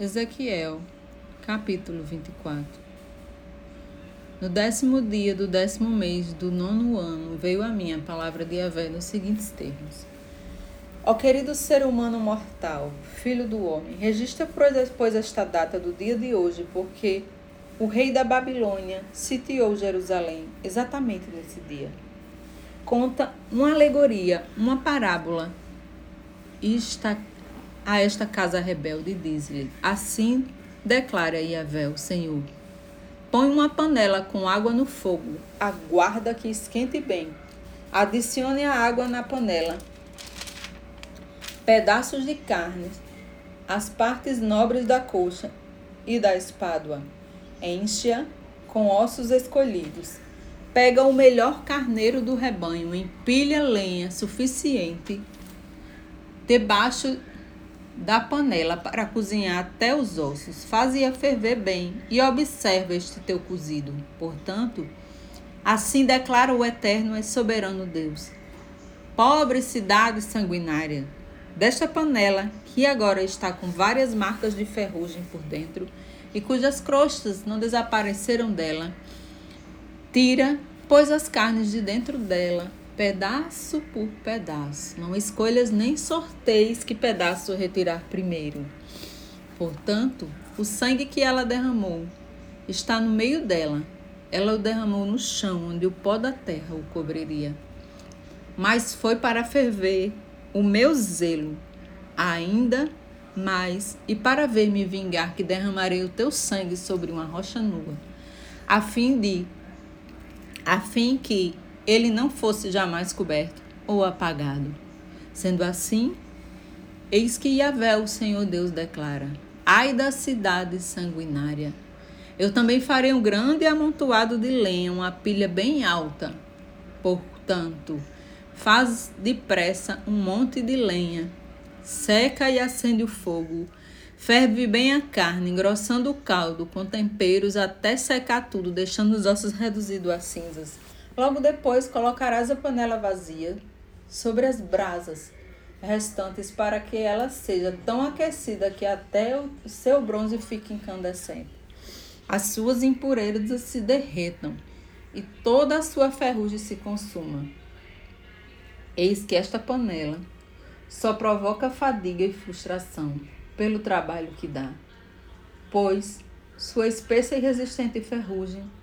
Ezequiel, capítulo 24 No décimo dia do décimo mês do nono ano veio a mim a palavra de Yahvé nos seguintes termos. Ó querido ser humano mortal, filho do homem, registra pois esta data do dia de hoje, porque o rei da Babilônia sitiou Jerusalém exatamente nesse dia. Conta uma alegoria, uma parábola, e está a esta casa rebelde, diz-lhe: Assim declara Yahvé, o Senhor. Põe uma panela com água no fogo, aguarda que esquente bem. Adicione a água na panela, pedaços de carne, as partes nobres da coxa e da espádua. Enche-a com ossos escolhidos. Pega o melhor carneiro do rebanho, empilha lenha suficiente debaixo da panela para cozinhar até os ossos. Fazia ferver bem e observa este teu cozido. Portanto, assim declara o eterno e soberano Deus. Pobre cidade sanguinária, desta panela que agora está com várias marcas de ferrugem por dentro e cujas crostas não desapareceram dela, tira, pois as carnes de dentro dela pedaço por pedaço. Não escolhas nem sorteios que pedaço retirar primeiro. Portanto, o sangue que ela derramou está no meio dela. Ela o derramou no chão, onde o pó da terra o cobriria. Mas foi para ferver o meu zelo ainda mais e para ver me vingar que derramarei o teu sangue sobre uma rocha nua, a fim de a fim que ele não fosse jamais coberto ou apagado. Sendo assim, eis que Yahvé, o Senhor Deus, declara: Ai da cidade sanguinária! Eu também farei um grande amontoado de lenha, uma pilha bem alta. Portanto, faz depressa um monte de lenha, seca e acende o fogo, ferve bem a carne, engrossando o caldo com temperos até secar tudo, deixando os ossos reduzidos a cinzas. Logo depois colocarás a panela vazia sobre as brasas restantes para que ela seja tão aquecida que até o seu bronze fique incandescente. As suas impurezas se derretam e toda a sua ferrugem se consuma. Eis que esta panela só provoca fadiga e frustração pelo trabalho que dá, pois sua espessa e resistente ferrugem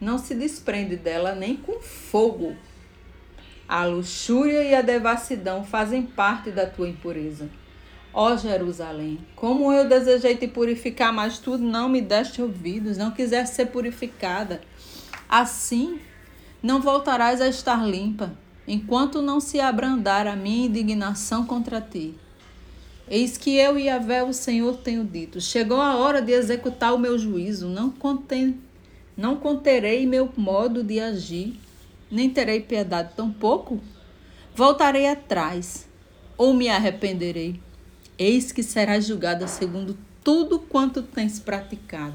não se desprende dela nem com fogo. A luxúria e a devassidão fazem parte da tua impureza. Ó Jerusalém, como eu desejei te purificar, mas tu não me deste ouvidos, não quiseste ser purificada. Assim, não voltarás a estar limpa, enquanto não se abrandar a minha indignação contra ti. Eis que eu e Yahvé, o Senhor, tenho dito: chegou a hora de executar o meu juízo, não contém não conterei meu modo de agir, nem terei piedade tampouco. Voltarei atrás, ou me arrependerei. Eis que serás julgada segundo tudo quanto tens praticado,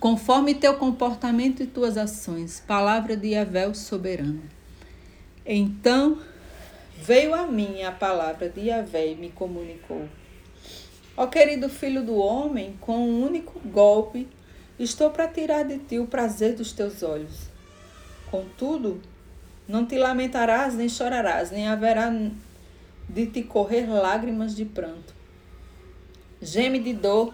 conforme teu comportamento e tuas ações. Palavra de Yahvé soberano. Então veio a mim a palavra de Yahvé e me comunicou. Ó querido filho do homem, com um único golpe Estou para tirar de ti o prazer dos teus olhos. Contudo, não te lamentarás, nem chorarás, nem haverá de te correr lágrimas de pranto. Geme de dor,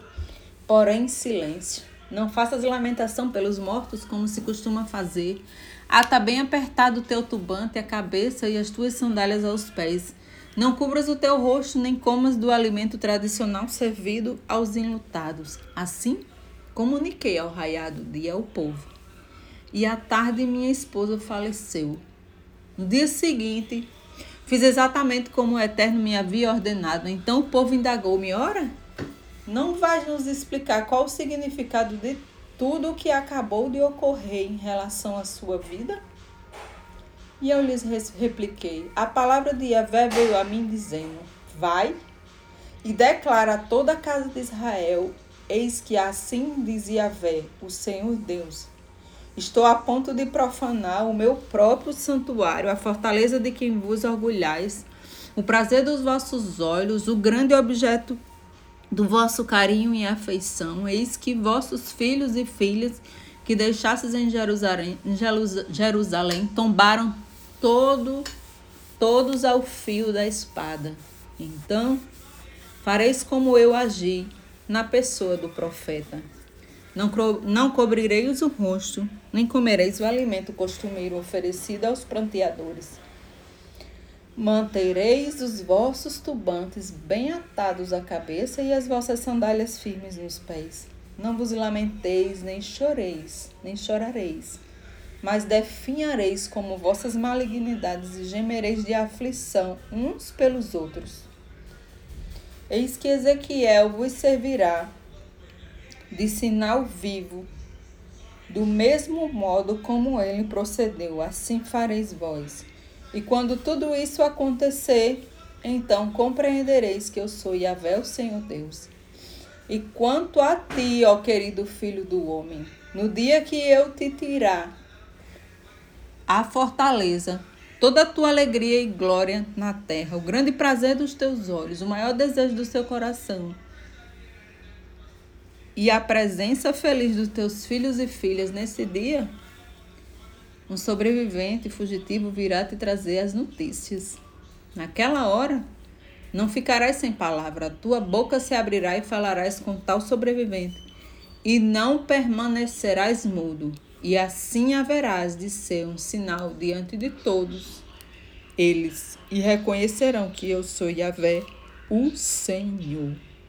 porém em silêncio. Não faças lamentação pelos mortos, como se costuma fazer. Ata bem apertado o teu turbante, a cabeça e as tuas sandálias aos pés. Não cubras o teu rosto, nem comas do alimento tradicional servido aos enlutados. Assim, Comuniquei ao raiado dia ao povo. E à tarde minha esposa faleceu. No dia seguinte, fiz exatamente como o Eterno me havia ordenado. Então o povo indagou-me: Ora, não vais nos explicar qual o significado de tudo o que acabou de ocorrer em relação à sua vida? E eu lhes repliquei: A palavra de Yahvé veio a mim dizendo: Vai e declara a toda a casa de Israel Eis que assim dizia Vé, o Senhor Deus. Estou a ponto de profanar o meu próprio santuário, a fortaleza de quem vos orgulhais, o prazer dos vossos olhos, o grande objeto do vosso carinho e afeição, eis que vossos filhos e filhas que deixastes em Jerusalém, Jerusalém tombaram todo, todos ao fio da espada. Então, fareis como eu agi na pessoa do profeta. Não, não cobrireis o rosto, nem comereis o alimento costumeiro oferecido aos pranteadores. Mantereis os vossos tubantes bem atados à cabeça e as vossas sandálias firmes nos pés. Não vos lamenteis, nem choreis, nem chorareis, mas definhareis como vossas malignidades e gemereis de aflição uns pelos outros. Eis que Ezequiel vos servirá de sinal vivo, do mesmo modo como ele procedeu, assim fareis vós. E quando tudo isso acontecer, então compreendereis que eu sou Yahvé, o Senhor Deus. E quanto a ti, ó querido filho do homem, no dia que eu te tirar a fortaleza, toda a tua alegria e glória na terra, o grande prazer dos teus olhos, o maior desejo do seu coração, e a presença feliz dos teus filhos e filhas nesse dia, um sobrevivente fugitivo virá te trazer as notícias. Naquela hora, não ficarás sem palavra, a tua boca se abrirá e falarás com tal sobrevivente, e não permanecerás mudo, e assim haverás de ser um sinal diante de todos eles, e reconhecerão que eu sou Yahvé, o Senhor.